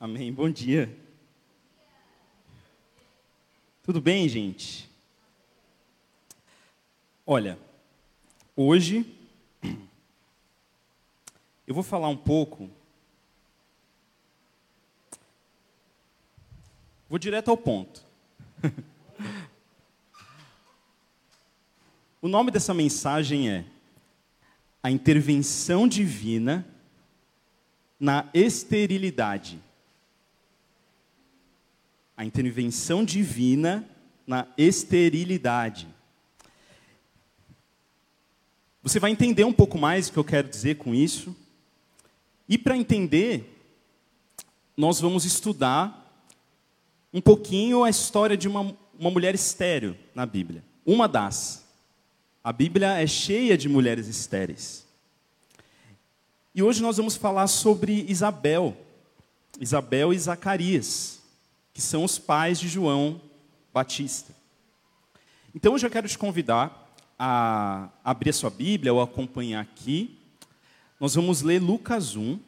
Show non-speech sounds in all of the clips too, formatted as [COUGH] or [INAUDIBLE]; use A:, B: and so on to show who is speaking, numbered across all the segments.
A: Amém. Bom dia. Tudo bem, gente? Olha, hoje eu vou falar um pouco. Vou direto ao ponto. [LAUGHS] o nome dessa mensagem é A Intervenção Divina na Esterilidade a intervenção divina na esterilidade. Você vai entender um pouco mais o que eu quero dizer com isso. E para entender, nós vamos estudar um pouquinho a história de uma, uma mulher estéreo na Bíblia. Uma das. A Bíblia é cheia de mulheres estéreis. E hoje nós vamos falar sobre Isabel. Isabel e Zacarias que são os pais de João Batista. Então eu já quero te convidar a abrir a sua Bíblia ou acompanhar aqui. Nós vamos ler Lucas 1,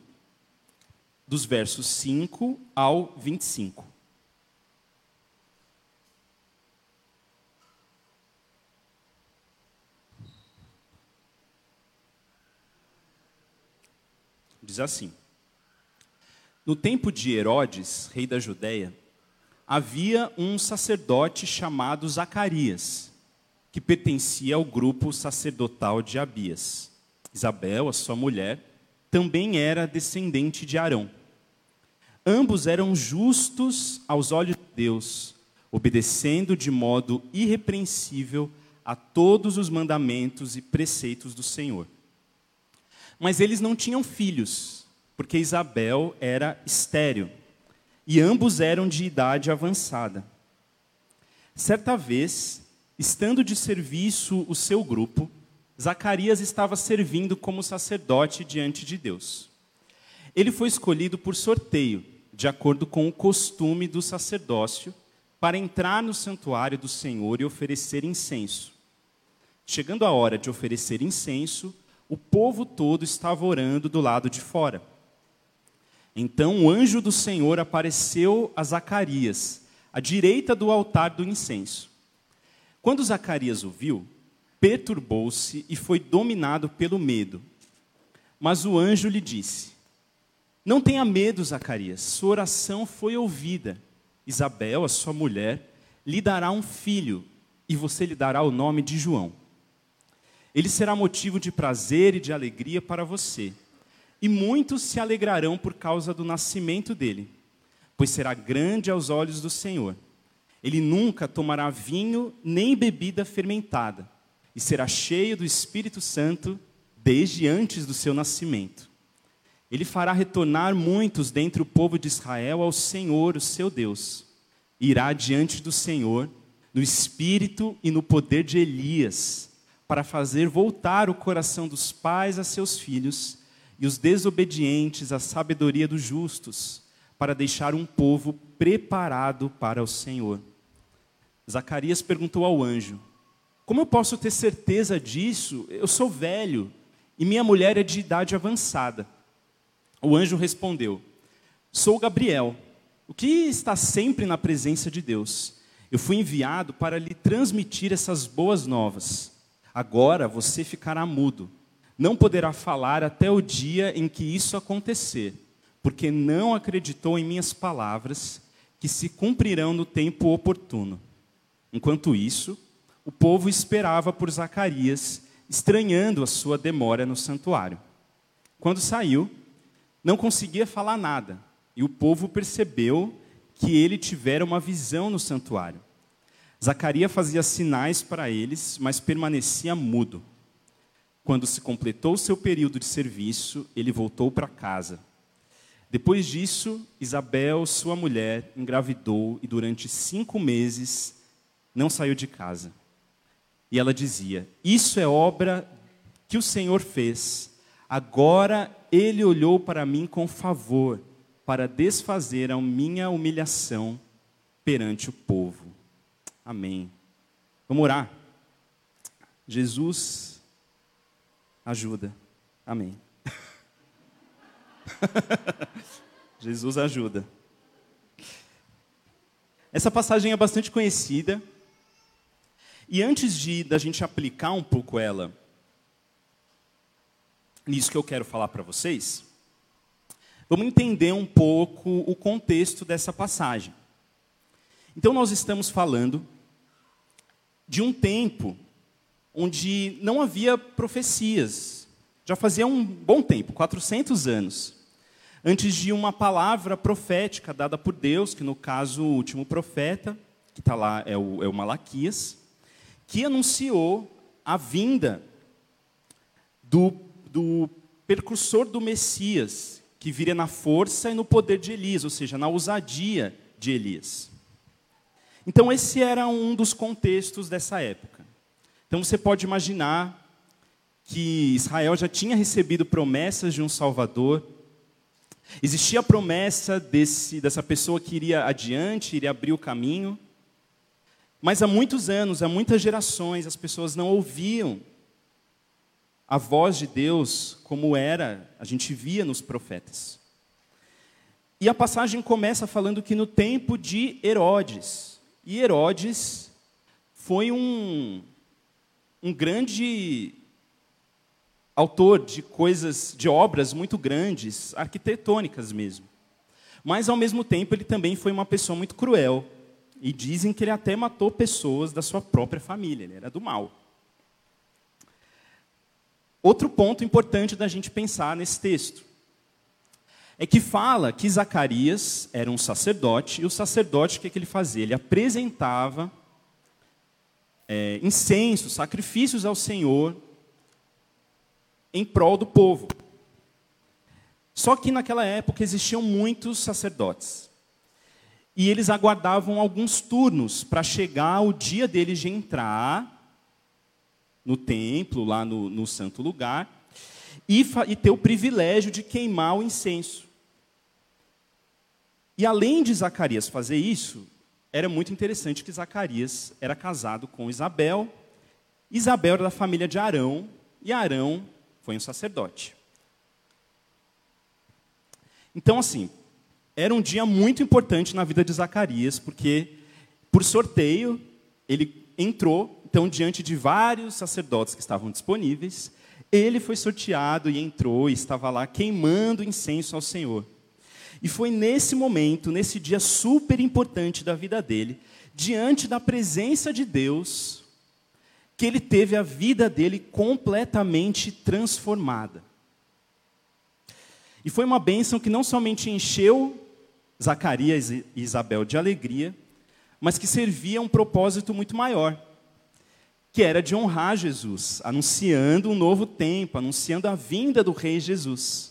A: dos versos 5 ao 25. Diz assim: No tempo de Herodes, rei da Judéia, havia um sacerdote chamado Zacarias, que pertencia ao grupo sacerdotal de Abias. Isabel, a sua mulher, também era descendente de Arão. Ambos eram justos aos olhos de Deus, obedecendo de modo irrepreensível a todos os mandamentos e preceitos do Senhor. Mas eles não tinham filhos, porque Isabel era estéril e ambos eram de idade avançada. Certa vez, estando de serviço o seu grupo, Zacarias estava servindo como sacerdote diante de Deus. Ele foi escolhido por sorteio, de acordo com o costume do sacerdócio, para entrar no santuário do Senhor e oferecer incenso. Chegando a hora de oferecer incenso, o povo todo estava orando do lado de fora. Então o anjo do Senhor apareceu a Zacarias, à direita do altar do incenso. Quando Zacarias o viu, perturbou-se e foi dominado pelo medo. Mas o anjo lhe disse: Não tenha medo, Zacarias, sua oração foi ouvida. Isabel, a sua mulher, lhe dará um filho, e você lhe dará o nome de João. Ele será motivo de prazer e de alegria para você e muitos se alegrarão por causa do nascimento dele, pois será grande aos olhos do Senhor. Ele nunca tomará vinho nem bebida fermentada, e será cheio do Espírito Santo desde antes do seu nascimento. Ele fará retornar muitos dentre o povo de Israel ao Senhor, o seu Deus. Irá diante do Senhor, no espírito e no poder de Elias, para fazer voltar o coração dos pais a seus filhos e os desobedientes à sabedoria dos justos, para deixar um povo preparado para o Senhor. Zacarias perguntou ao anjo: Como eu posso ter certeza disso? Eu sou velho e minha mulher é de idade avançada. O anjo respondeu: Sou Gabriel, o que está sempre na presença de Deus. Eu fui enviado para lhe transmitir essas boas novas. Agora você ficará mudo não poderá falar até o dia em que isso acontecer, porque não acreditou em minhas palavras, que se cumprirão no tempo oportuno. Enquanto isso, o povo esperava por Zacarias, estranhando a sua demora no santuário. Quando saiu, não conseguia falar nada, e o povo percebeu que ele tivera uma visão no santuário. Zacarias fazia sinais para eles, mas permanecia mudo. Quando se completou seu período de serviço, ele voltou para casa. Depois disso, Isabel, sua mulher, engravidou e durante cinco meses não saiu de casa. E ela dizia: Isso é obra que o Senhor fez. Agora ele olhou para mim com favor, para desfazer a minha humilhação perante o povo. Amém. Vamos orar. Jesus, ajuda. Amém. [LAUGHS] Jesus ajuda. Essa passagem é bastante conhecida. E antes de da gente aplicar um pouco ela nisso que eu quero falar para vocês, vamos entender um pouco o contexto dessa passagem. Então nós estamos falando de um tempo onde não havia profecias. Já fazia um bom tempo, 400 anos, antes de uma palavra profética dada por Deus, que no caso o último profeta, que está lá é o, é o Malaquias, que anunciou a vinda do, do percursor do Messias, que viria na força e no poder de Elias, ou seja, na ousadia de Elias. Então, esse era um dos contextos dessa época. Então, você pode imaginar que Israel já tinha recebido promessas de um Salvador, existia a promessa desse, dessa pessoa que iria adiante, iria abrir o caminho, mas há muitos anos, há muitas gerações, as pessoas não ouviam a voz de Deus como era, a gente via nos profetas. E a passagem começa falando que no tempo de Herodes, e Herodes foi um, um grande autor de coisas, de obras muito grandes, arquitetônicas mesmo. Mas, ao mesmo tempo, ele também foi uma pessoa muito cruel. E dizem que ele até matou pessoas da sua própria família, ele era do mal. Outro ponto importante da gente pensar nesse texto é que fala que Zacarias era um sacerdote, e o sacerdote, o que, é que ele fazia? Ele apresentava é, incensos, sacrifícios ao Senhor em prol do povo. Só que naquela época existiam muitos sacerdotes. E eles aguardavam alguns turnos para chegar o dia deles de entrar no templo, lá no, no santo lugar, e, e ter o privilégio de queimar o incenso. E além de Zacarias fazer isso, era muito interessante que Zacarias era casado com Isabel. Isabel era da família de Arão, e Arão foi um sacerdote. Então, assim, era um dia muito importante na vida de Zacarias, porque, por sorteio, ele entrou, então, diante de vários sacerdotes que estavam disponíveis, ele foi sorteado e entrou e estava lá queimando incenso ao Senhor. E foi nesse momento, nesse dia super importante da vida dele, diante da presença de Deus, que ele teve a vida dele completamente transformada. E foi uma bênção que não somente encheu Zacarias e Isabel de alegria, mas que servia a um propósito muito maior, que era de honrar Jesus, anunciando um novo tempo, anunciando a vinda do Rei Jesus.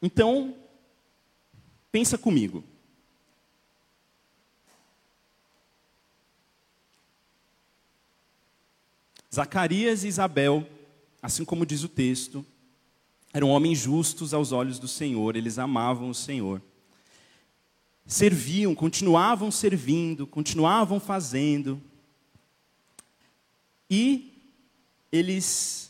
A: Então, pensa comigo. Zacarias e Isabel, assim como diz o texto, eram homens justos aos olhos do Senhor, eles amavam o Senhor. Serviam, continuavam servindo, continuavam fazendo. E eles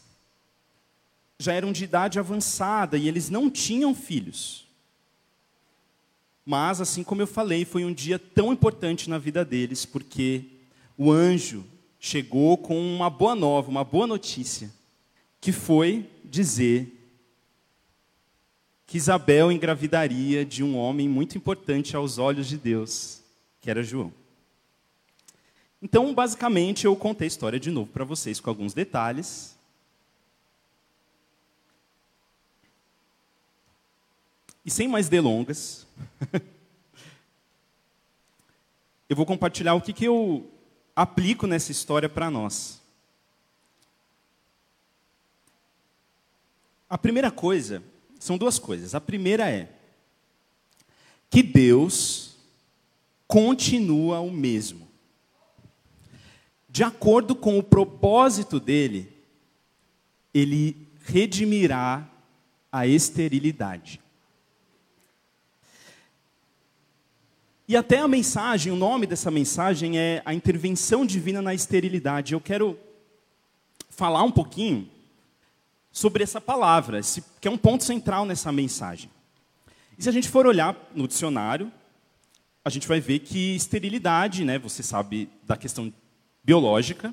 A: já eram de idade avançada e eles não tinham filhos. Mas, assim como eu falei, foi um dia tão importante na vida deles, porque o anjo chegou com uma boa nova, uma boa notícia, que foi dizer que Isabel engravidaria de um homem muito importante aos olhos de Deus, que era João. Então, basicamente, eu contei a história de novo para vocês com alguns detalhes, E sem mais delongas, [LAUGHS] eu vou compartilhar o que, que eu aplico nessa história para nós. A primeira coisa, são duas coisas. A primeira é que Deus continua o mesmo. De acordo com o propósito dele, ele redimirá a esterilidade. E até a mensagem, o nome dessa mensagem é a intervenção divina na esterilidade. Eu quero falar um pouquinho sobre essa palavra, que é um ponto central nessa mensagem. E se a gente for olhar no dicionário, a gente vai ver que esterilidade, né, você sabe da questão biológica,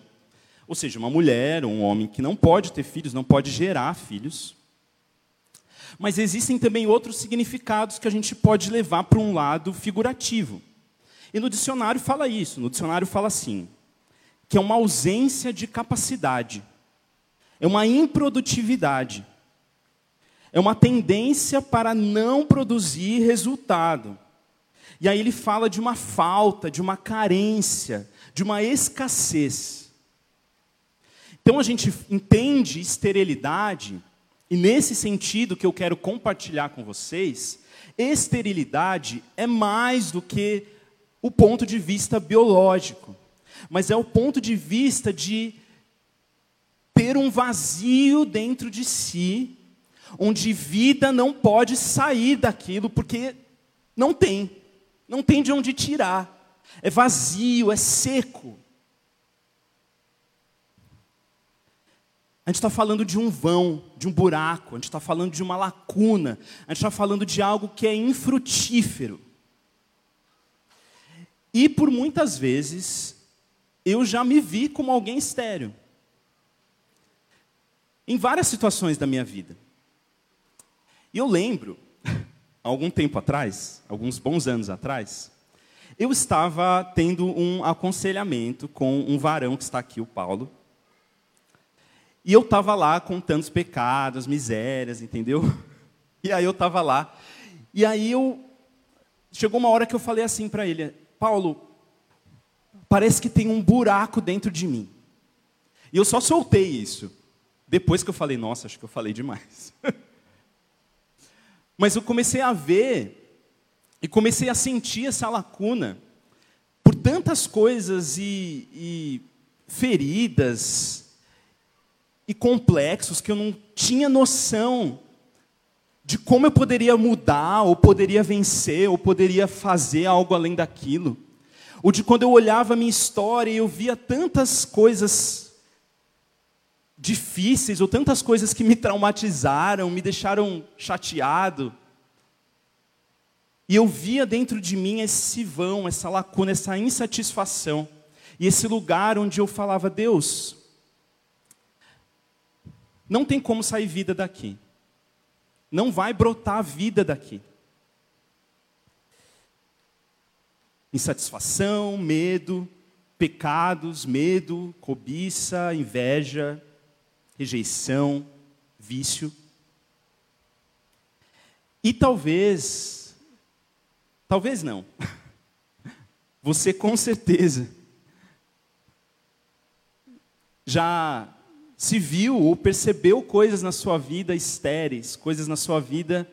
A: ou seja, uma mulher ou um homem que não pode ter filhos, não pode gerar filhos. Mas existem também outros significados que a gente pode levar para um lado figurativo. E no dicionário fala isso, no dicionário fala assim, que é uma ausência de capacidade, é uma improdutividade, é uma tendência para não produzir resultado. E aí ele fala de uma falta, de uma carência, de uma escassez. Então a gente entende esterilidade, e nesse sentido que eu quero compartilhar com vocês, esterilidade é mais do que o ponto de vista biológico, mas é o ponto de vista de ter um vazio dentro de si, onde vida não pode sair daquilo, porque não tem, não tem de onde tirar, é vazio, é seco. A gente está falando de um vão, de um buraco, a gente está falando de uma lacuna, a gente está falando de algo que é infrutífero. E por muitas vezes, eu já me vi como alguém estéreo. Em várias situações da minha vida. E eu lembro, [LAUGHS] algum tempo atrás, alguns bons anos atrás, eu estava tendo um aconselhamento com um varão que está aqui, o Paulo, e eu estava lá contando os pecados, misérias, entendeu? [LAUGHS] E aí eu estava lá. E aí eu. Chegou uma hora que eu falei assim para ele: Paulo, parece que tem um buraco dentro de mim. E eu só soltei isso. Depois que eu falei, nossa, acho que eu falei demais. [LAUGHS] Mas eu comecei a ver e comecei a sentir essa lacuna por tantas coisas e, e feridas, e complexos que eu não tinha noção de como eu poderia mudar, ou poderia vencer, ou poderia fazer algo além daquilo. Ou de quando eu olhava a minha história e eu via tantas coisas difíceis, ou tantas coisas que me traumatizaram, me deixaram chateado. E eu via dentro de mim esse vão, essa lacuna, essa insatisfação. E esse lugar onde eu falava, Deus, não tem como sair vida daqui. Não vai brotar vida daqui. Insatisfação, medo, pecados, medo, cobiça, inveja, rejeição, vício. E talvez, talvez não, [LAUGHS] você com certeza já se viu ou percebeu coisas na sua vida estéreis, coisas na sua vida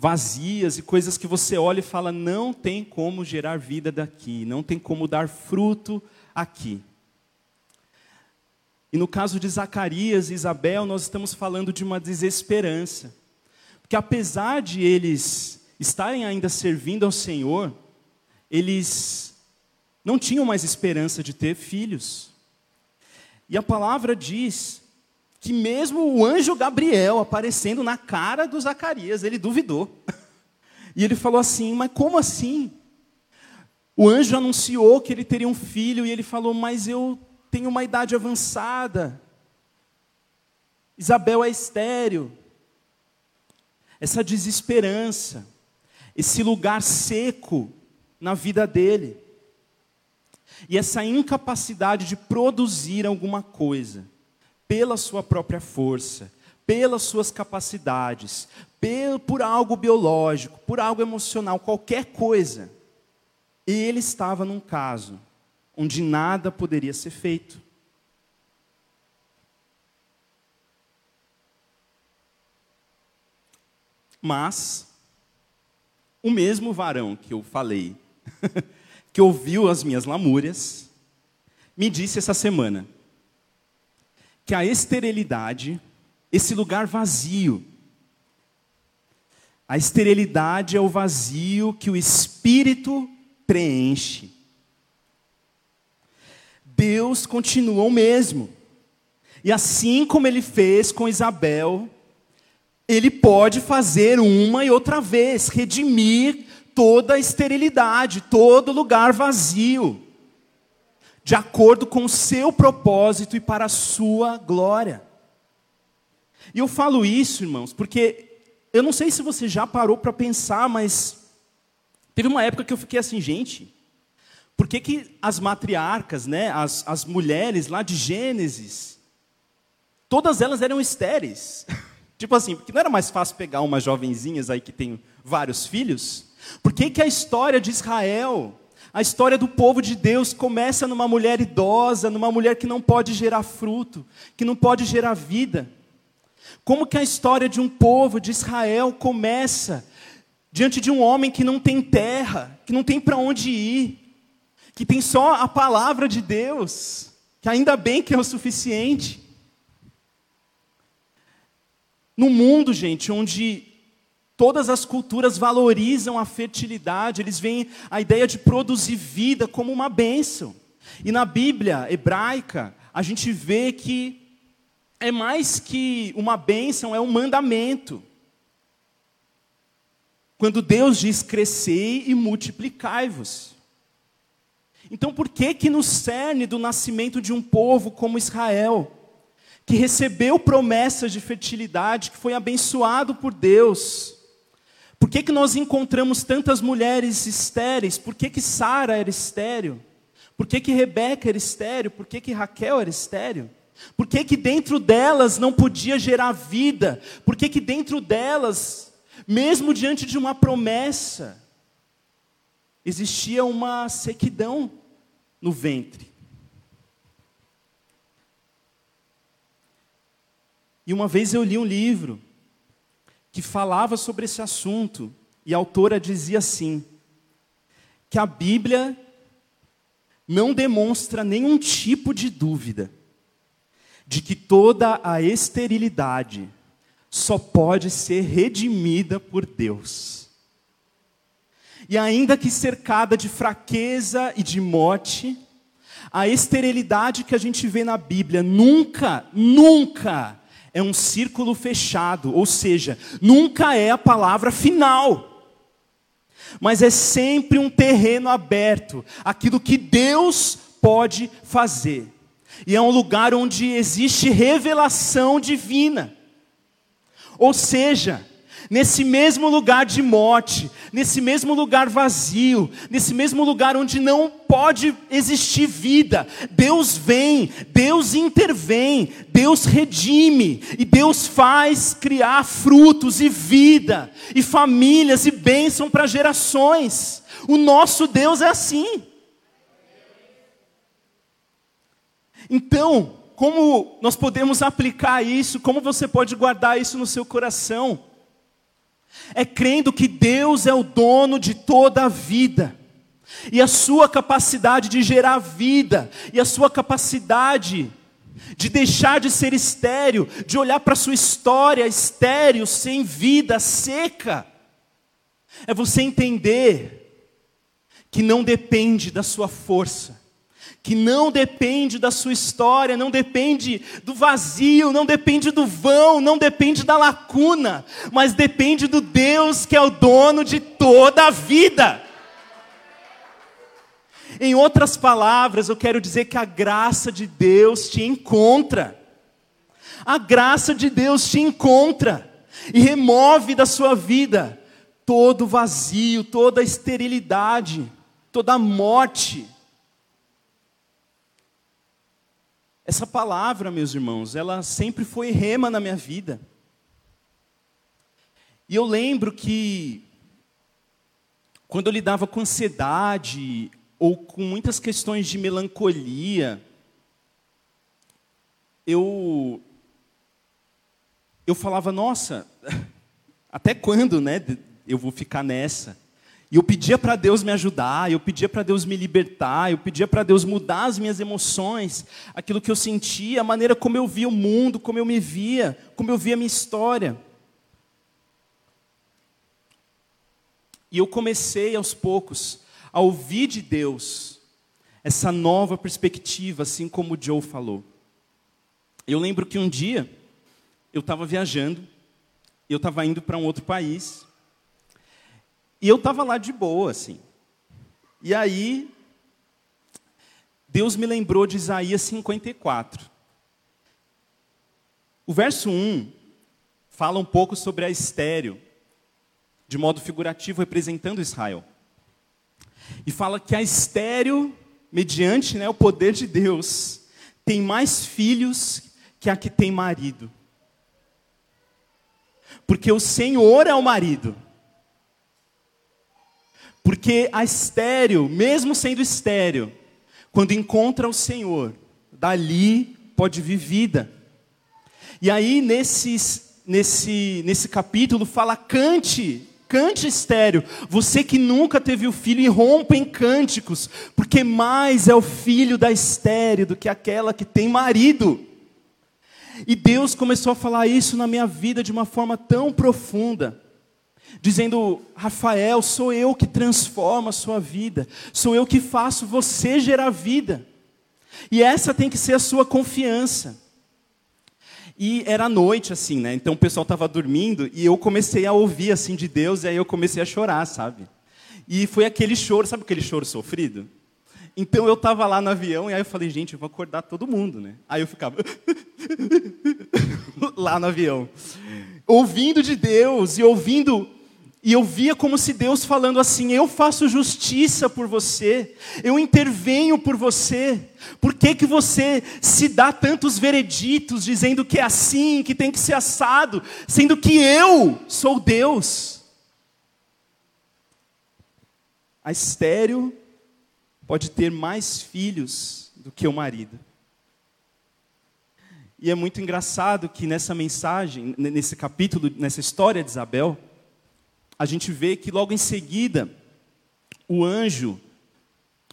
A: vazias e coisas que você olha e fala: não tem como gerar vida daqui, não tem como dar fruto aqui. E no caso de Zacarias e Isabel, nós estamos falando de uma desesperança. Porque apesar de eles estarem ainda servindo ao Senhor, eles não tinham mais esperança de ter filhos. E a palavra diz que mesmo o anjo Gabriel aparecendo na cara do Zacarias, ele duvidou. [LAUGHS] E ele falou assim: Mas como assim? O anjo anunciou que ele teria um filho e ele falou: Mas eu tenho uma idade avançada. Isabel é estéreo. Essa desesperança, esse lugar seco na vida dele. E essa incapacidade de produzir alguma coisa, pela sua própria força, pelas suas capacidades, por algo biológico, por algo emocional, qualquer coisa. Ele estava num caso onde nada poderia ser feito. Mas, o mesmo varão que eu falei, [LAUGHS] que ouviu as minhas lamúrias, me disse essa semana que a esterilidade, esse lugar vazio, a esterilidade é o vazio que o Espírito preenche. Deus continua o mesmo. E assim como ele fez com Isabel, Ele pode fazer uma e outra vez, redimir toda esterilidade, todo lugar vazio, de acordo com o seu propósito e para a sua glória. E eu falo isso, irmãos, porque eu não sei se você já parou para pensar, mas teve uma época que eu fiquei assim, gente, por que, que as matriarcas, né, as, as mulheres lá de Gênesis, todas elas eram estéreis? [LAUGHS] tipo assim, porque não era mais fácil pegar umas jovenzinhas aí que tem vários filhos? Por que, que a história de Israel, a história do povo de Deus começa numa mulher idosa, numa mulher que não pode gerar fruto, que não pode gerar vida? Como que a história de um povo de Israel começa diante de um homem que não tem terra, que não tem para onde ir, que tem só a palavra de Deus, que ainda bem que é o suficiente. No mundo, gente, onde todas as culturas valorizam a fertilidade, eles veem a ideia de produzir vida como uma bênção. E na Bíblia hebraica, a gente vê que é mais que uma bênção, é um mandamento. Quando Deus diz crescei e multiplicai-vos. Então, por que que no cerne do nascimento de um povo como Israel, que recebeu promessas de fertilidade, que foi abençoado por Deus, por que que nós encontramos tantas mulheres estéreis? Por que que Sara era estéril? Por que que Rebeca era estéril? Por que que Raquel era estéril? Por que que dentro delas não podia gerar vida? Por que que dentro delas, mesmo diante de uma promessa, existia uma sequidão no ventre. E uma vez eu li um livro que falava sobre esse assunto, e a autora dizia assim: que a Bíblia não demonstra nenhum tipo de dúvida de que toda a esterilidade só pode ser redimida por Deus. E ainda que cercada de fraqueza e de morte, a esterilidade que a gente vê na Bíblia nunca, nunca é um círculo fechado, ou seja, nunca é a palavra final. Mas é sempre um terreno aberto, aquilo que Deus pode fazer. E é um lugar onde existe revelação divina. Ou seja, nesse mesmo lugar de morte, nesse mesmo lugar vazio, nesse mesmo lugar onde não pode existir vida, Deus vem, Deus intervém, Deus redime e Deus faz criar frutos e vida, e famílias e bênção para gerações. O nosso Deus é assim. Então, como nós podemos aplicar isso? Como você pode guardar isso no seu coração? É crendo que Deus é o dono de toda a vida. E a sua capacidade de gerar vida, e a sua capacidade de deixar de ser estéreo, de olhar para a sua história estéreo, sem vida, seca, é você entender que não depende da sua força, que não depende da sua história, não depende do vazio, não depende do vão, não depende da lacuna, mas depende do Deus que é o dono de toda a vida. Em outras palavras, eu quero dizer que a graça de Deus te encontra. A graça de Deus te encontra e remove da sua vida todo vazio, toda esterilidade, toda morte. Essa palavra, meus irmãos, ela sempre foi rema na minha vida. E eu lembro que, quando eu lidava com ansiedade, ou com muitas questões de melancolia, eu, eu falava, nossa, [LAUGHS] até quando né, eu vou ficar nessa? E eu pedia para Deus me ajudar, eu pedia para Deus me libertar, eu pedia para Deus mudar as minhas emoções, aquilo que eu sentia, a maneira como eu via o mundo, como eu me via, como eu via a minha história. E eu comecei aos poucos a ouvir de Deus essa nova perspectiva, assim como o Joe falou. Eu lembro que um dia eu estava viajando eu estava indo para um outro país. E eu estava lá de boa, assim. E aí, Deus me lembrou de Isaías 54. O verso 1 fala um pouco sobre a estéreo, de modo figurativo, representando Israel. E fala que a estéreo, mediante né, o poder de Deus, tem mais filhos que a que tem marido. Porque o Senhor é o marido. Porque a estéreo, mesmo sendo estéreo, quando encontra o Senhor, dali pode vir vida. E aí, nesses, nesse, nesse capítulo, fala: cante, cante estéreo. Você que nunca teve o filho, e rompa em cânticos, porque mais é o filho da estéreo do que aquela que tem marido. E Deus começou a falar isso na minha vida de uma forma tão profunda, dizendo: Rafael, sou eu que transformo a sua vida, sou eu que faço você gerar vida, e essa tem que ser a sua confiança. E era noite, assim, né? Então o pessoal estava dormindo e eu comecei a ouvir, assim, de Deus, e aí eu comecei a chorar, sabe? E foi aquele choro, sabe aquele choro sofrido? Então eu estava lá no avião e aí eu falei, gente, eu vou acordar todo mundo, né? Aí eu ficava [LAUGHS] lá no avião, ouvindo de Deus e ouvindo e eu via como se Deus falando assim: Eu faço justiça por você, eu intervenho por você. Por que, que você se dá tantos vereditos dizendo que é assim, que tem que ser assado, sendo que eu sou Deus? A estéreo pode ter mais filhos do que o marido. E é muito engraçado que nessa mensagem, nesse capítulo, nessa história de Isabel, a gente vê que logo em seguida, o anjo,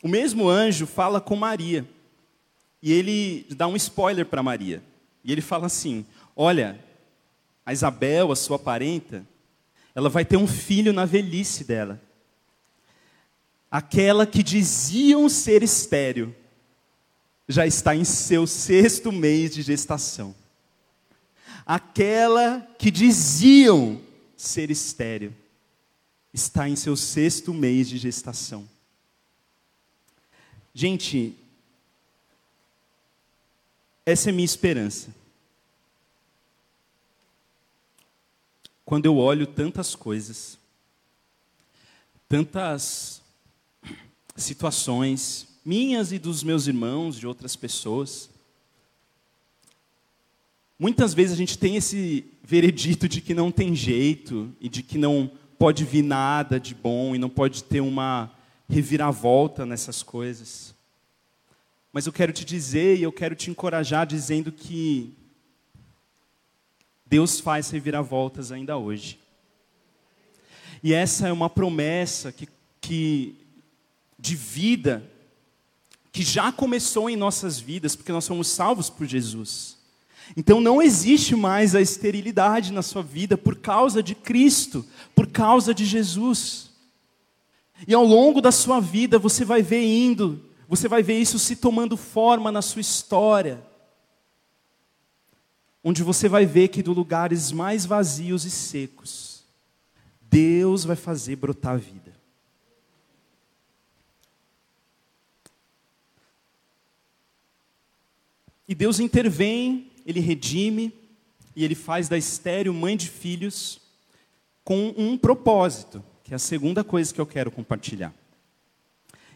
A: o mesmo anjo fala com Maria. E ele dá um spoiler para Maria. E ele fala assim: Olha, a Isabel, a sua parenta, ela vai ter um filho na velhice dela aquela que diziam ser estéril, já está em seu sexto mês de gestação. Aquela que diziam ser estéril, está em seu sexto mês de gestação. Gente, essa é minha esperança. Quando eu olho tantas coisas, tantas situações minhas e dos meus irmãos, de outras pessoas. Muitas vezes a gente tem esse veredito de que não tem jeito e de que não pode vir nada de bom e não pode ter uma reviravolta nessas coisas. Mas eu quero te dizer e eu quero te encorajar dizendo que Deus faz reviravoltas ainda hoje. E essa é uma promessa que, que de vida que já começou em nossas vidas, porque nós somos salvos por Jesus. Então não existe mais a esterilidade na sua vida por causa de Cristo, por causa de Jesus. E ao longo da sua vida você vai ver indo, você vai ver isso se tomando forma na sua história. Onde você vai ver que dos lugares mais vazios e secos, Deus vai fazer brotar vida. E Deus intervém, ele redime, e ele faz da estéreo mãe de filhos com um propósito, que é a segunda coisa que eu quero compartilhar.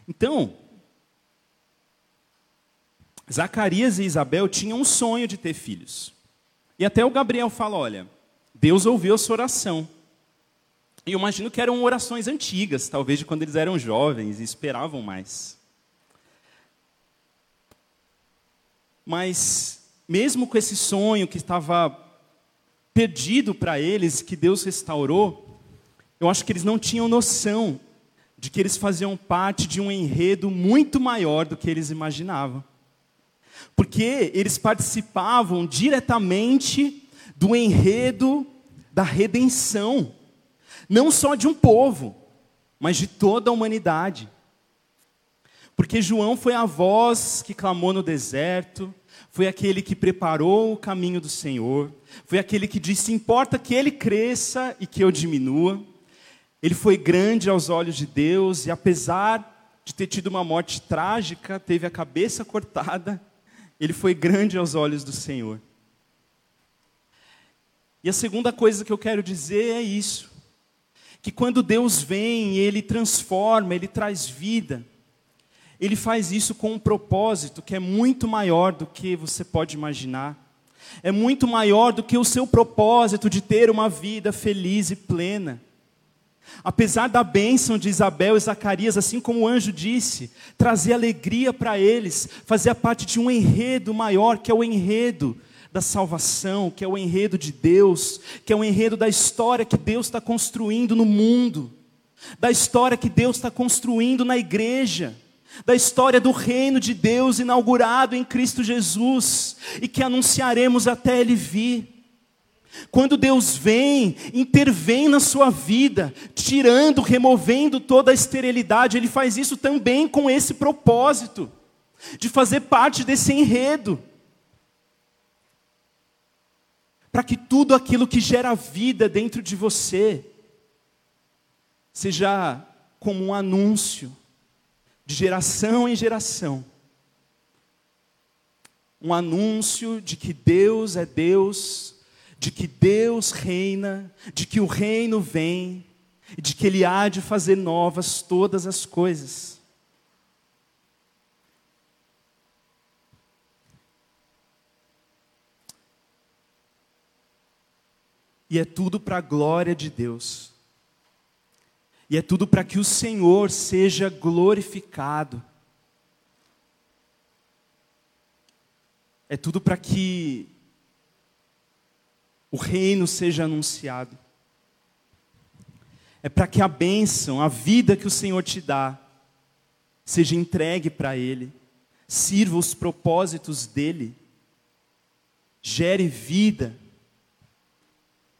A: Então, Zacarias e Isabel tinham um sonho de ter filhos. E até o Gabriel fala: olha, Deus ouviu a sua oração. E eu imagino que eram orações antigas, talvez de quando eles eram jovens e esperavam mais. Mas, mesmo com esse sonho que estava perdido para eles, que Deus restaurou, eu acho que eles não tinham noção de que eles faziam parte de um enredo muito maior do que eles imaginavam. Porque eles participavam diretamente do enredo da redenção, não só de um povo, mas de toda a humanidade. Porque João foi a voz que clamou no deserto, foi aquele que preparou o caminho do Senhor, foi aquele que disse: importa que ele cresça e que eu diminua. Ele foi grande aos olhos de Deus e, apesar de ter tido uma morte trágica, teve a cabeça cortada, ele foi grande aos olhos do Senhor. E a segunda coisa que eu quero dizer é isso: que quando Deus vem, Ele transforma, Ele traz vida, Ele faz isso com um propósito que é muito maior do que você pode imaginar, é muito maior do que o seu propósito de ter uma vida feliz e plena. Apesar da bênção de Isabel e Zacarias, assim como o anjo disse, trazer alegria para eles, fazia parte de um enredo maior, que é o enredo da salvação, que é o enredo de Deus, que é o enredo da história que Deus está construindo no mundo, da história que Deus está construindo na igreja, da história do reino de Deus inaugurado em Cristo Jesus e que anunciaremos até Ele vir. Quando Deus vem, intervém na sua vida, tirando, removendo toda a esterilidade, Ele faz isso também com esse propósito, de fazer parte desse enredo. Para que tudo aquilo que gera vida dentro de você, seja como um anúncio, de geração em geração, um anúncio de que Deus é Deus de que Deus reina, de que o reino vem, de que Ele há de fazer novas todas as coisas. E é tudo para a glória de Deus. E é tudo para que o Senhor seja glorificado. É tudo para que o reino seja anunciado. É para que a bênção, a vida que o Senhor te dá, seja entregue para Ele, sirva os propósitos dEle, gere vida,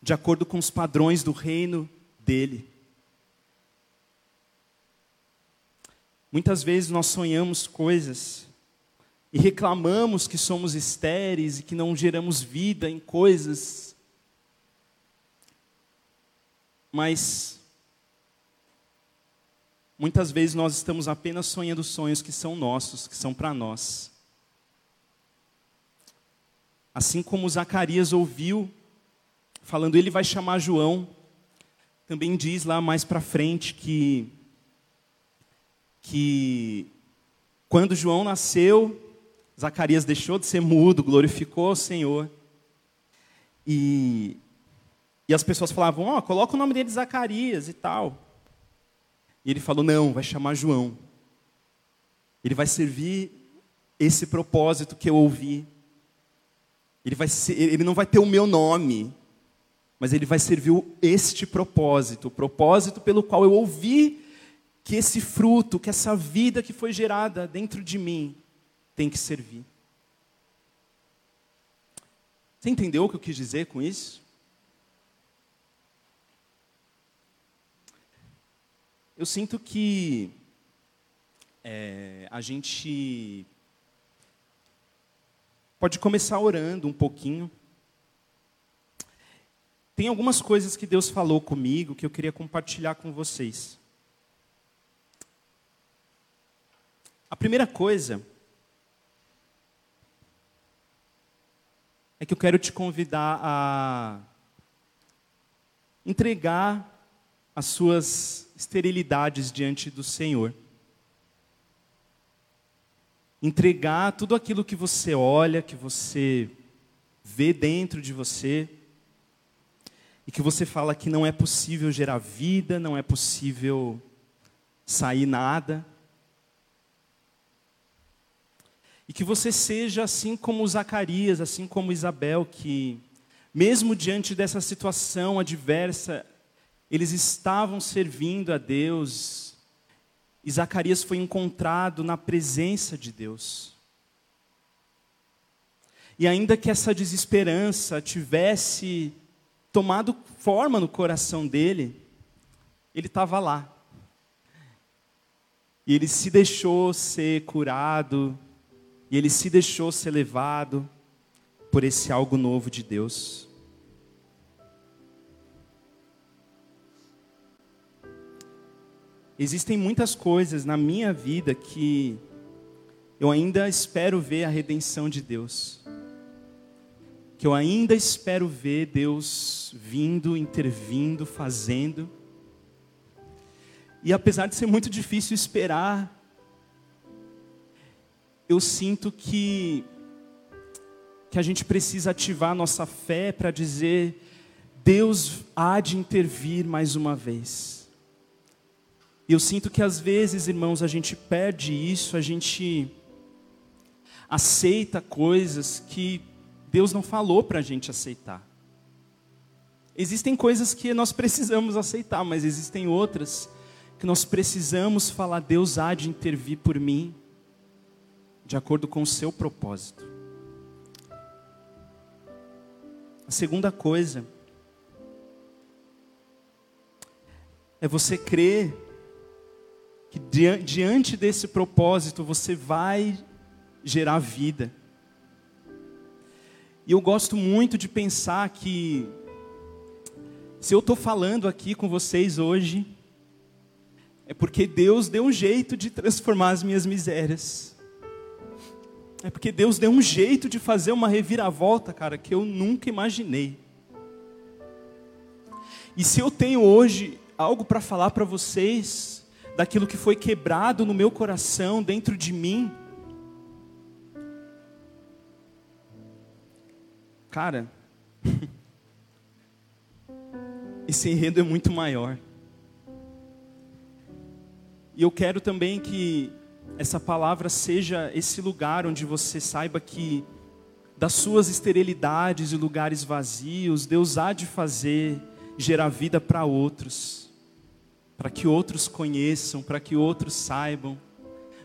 A: de acordo com os padrões do reino dEle. Muitas vezes nós sonhamos coisas e reclamamos que somos estéreis e que não geramos vida em coisas mas muitas vezes nós estamos apenas sonhando sonhos que são nossos, que são para nós. Assim como Zacarias ouviu, falando, ele vai chamar João, também diz lá mais para frente que, que quando João nasceu, Zacarias deixou de ser mudo, glorificou o Senhor. E e as pessoas falavam, ó, oh, coloca o nome dele Zacarias e tal. E ele falou, não, vai chamar João. Ele vai servir esse propósito que eu ouvi. Ele, vai ser, ele não vai ter o meu nome, mas ele vai servir este propósito, o propósito pelo qual eu ouvi que esse fruto, que essa vida que foi gerada dentro de mim tem que servir. Você entendeu o que eu quis dizer com isso? Eu sinto que é, a gente pode começar orando um pouquinho. Tem algumas coisas que Deus falou comigo que eu queria compartilhar com vocês. A primeira coisa é que eu quero te convidar a entregar as suas esterilidades diante do Senhor. Entregar tudo aquilo que você olha, que você vê dentro de você, e que você fala que não é possível gerar vida, não é possível sair nada. E que você seja assim como Zacarias, assim como Isabel, que, mesmo diante dessa situação adversa, eles estavam servindo a Deus. E Zacarias foi encontrado na presença de Deus. E ainda que essa desesperança tivesse tomado forma no coração dele, ele estava lá. E ele se deixou ser curado E ele se deixou ser levado por esse algo novo de Deus. Existem muitas coisas na minha vida que eu ainda espero ver a redenção de Deus. Que eu ainda espero ver Deus vindo, intervindo, fazendo. E apesar de ser muito difícil esperar, eu sinto que que a gente precisa ativar nossa fé para dizer Deus há de intervir mais uma vez. E eu sinto que às vezes, irmãos, a gente perde isso, a gente aceita coisas que Deus não falou para a gente aceitar. Existem coisas que nós precisamos aceitar, mas existem outras que nós precisamos falar: Deus há de intervir por mim, de acordo com o seu propósito. A segunda coisa é você crer que diante desse propósito você vai gerar vida. E eu gosto muito de pensar que se eu estou falando aqui com vocês hoje, é porque Deus deu um jeito de transformar as minhas misérias. É porque Deus deu um jeito de fazer uma reviravolta, cara, que eu nunca imaginei. E se eu tenho hoje algo para falar para vocês, daquilo que foi quebrado no meu coração, dentro de mim, cara, [LAUGHS] esse enredo é muito maior. E eu quero também que essa palavra seja esse lugar onde você saiba que das suas esterilidades e lugares vazios, Deus há de fazer gerar vida para outros, para que outros conheçam, para que outros saibam,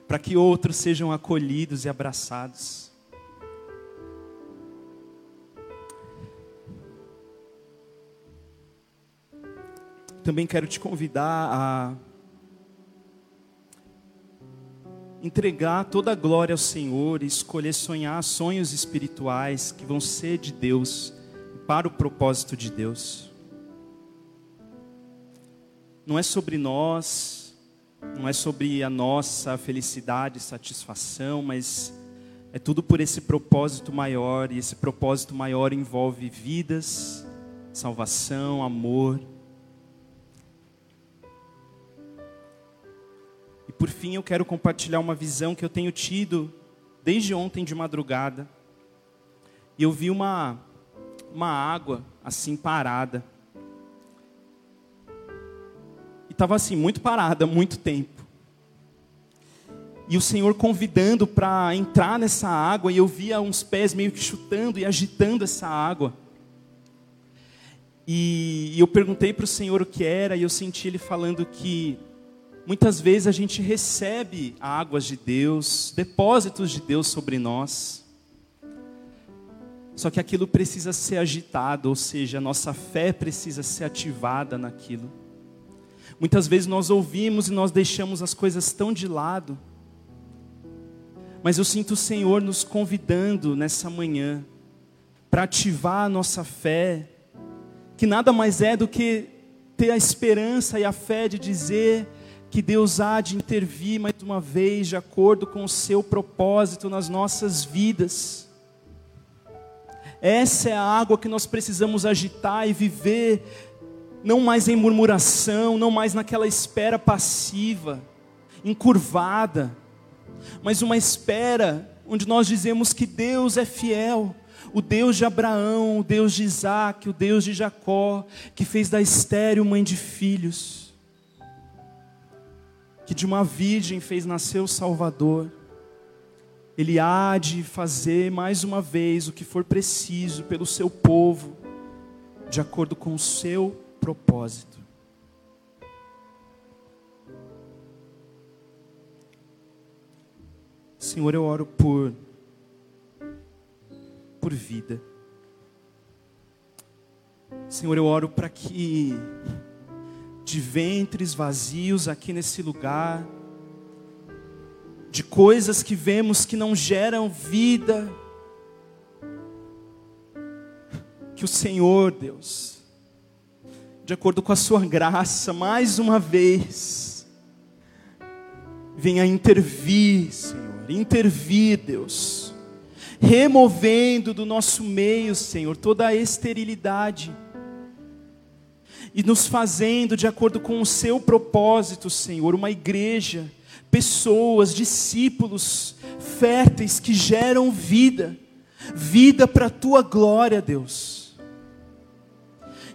A: para que outros sejam acolhidos e abraçados. Também quero te convidar a entregar toda a glória ao Senhor e escolher sonhar sonhos espirituais que vão ser de Deus para o propósito de Deus. Não é sobre nós, não é sobre a nossa felicidade e satisfação, mas é tudo por esse propósito maior, e esse propósito maior envolve vidas, salvação, amor por fim, eu quero compartilhar uma visão que eu tenho tido desde ontem de madrugada. E eu vi uma, uma água assim parada. E estava assim, muito parada, muito tempo. E o Senhor convidando para entrar nessa água, e eu via uns pés meio que chutando e agitando essa água. E eu perguntei para o Senhor o que era, e eu senti Ele falando que Muitas vezes a gente recebe águas de Deus, depósitos de Deus sobre nós. Só que aquilo precisa ser agitado, ou seja, a nossa fé precisa ser ativada naquilo. Muitas vezes nós ouvimos e nós deixamos as coisas tão de lado. Mas eu sinto o Senhor nos convidando nessa manhã para ativar a nossa fé, que nada mais é do que ter a esperança e a fé de dizer que Deus há de intervir mais uma vez, de acordo com o seu propósito nas nossas vidas. Essa é a água que nós precisamos agitar e viver, não mais em murmuração, não mais naquela espera passiva, encurvada, mas uma espera onde nós dizemos que Deus é fiel, o Deus de Abraão, o Deus de Isaac, o Deus de Jacó, que fez da estéreo mãe de filhos que de uma virgem fez nascer o Salvador, Ele há de fazer mais uma vez o que for preciso pelo seu povo, de acordo com o seu propósito. Senhor, eu oro por por vida. Senhor, eu oro para que de ventres vazios aqui nesse lugar, de coisas que vemos que não geram vida. Que o Senhor, Deus, de acordo com a Sua graça, mais uma vez, venha intervir, Senhor, intervir, Deus, removendo do nosso meio, Senhor, toda a esterilidade e nos fazendo de acordo com o seu propósito, Senhor, uma igreja, pessoas, discípulos férteis que geram vida, vida para a tua glória, Deus.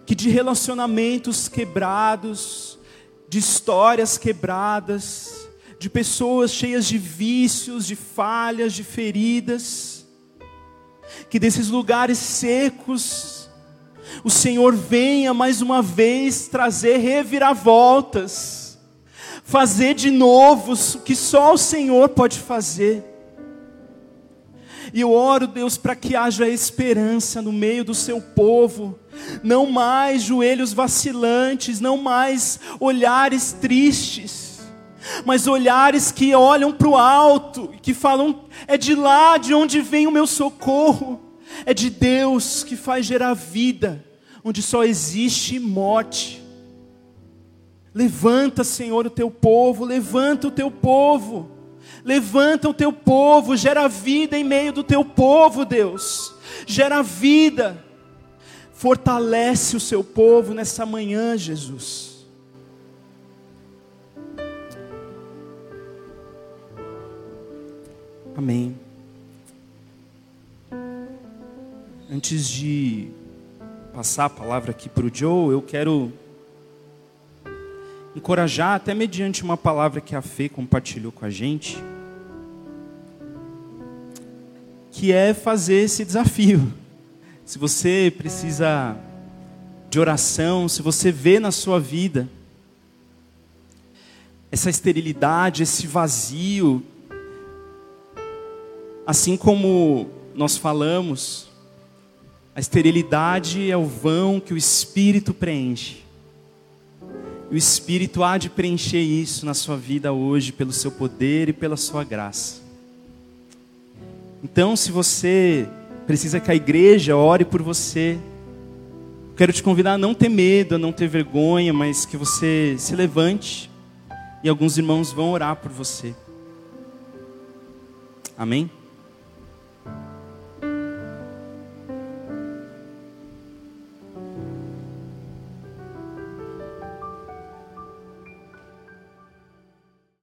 A: Que de relacionamentos quebrados, de histórias quebradas, de pessoas cheias de vícios, de falhas, de feridas, que desses lugares secos, o Senhor venha mais uma vez trazer reviravoltas, fazer de novo o que só o Senhor pode fazer. E eu oro, Deus, para que haja esperança no meio do seu povo, não mais joelhos vacilantes, não mais olhares tristes, mas olhares que olham para o alto, que falam: é de lá de onde vem o meu socorro é de Deus que faz gerar vida, onde só existe morte. Levanta, Senhor, o teu povo, levanta o teu povo, levanta o teu povo, gera vida em meio do teu povo, Deus, gera vida, fortalece o seu povo nessa manhã, Jesus. Amém. Antes de passar a palavra aqui para o Joe, eu quero encorajar, até mediante uma palavra que a Fê compartilhou com a gente, que é fazer esse desafio. Se você precisa de oração, se você vê na sua vida essa esterilidade, esse vazio, assim como nós falamos, a esterilidade é o vão que o Espírito preenche. E o Espírito há de preencher isso na sua vida hoje, pelo seu poder e pela sua graça. Então, se você precisa que a igreja ore por você, quero te convidar a não ter medo, a não ter vergonha, mas que você se levante e alguns irmãos vão orar por você. Amém?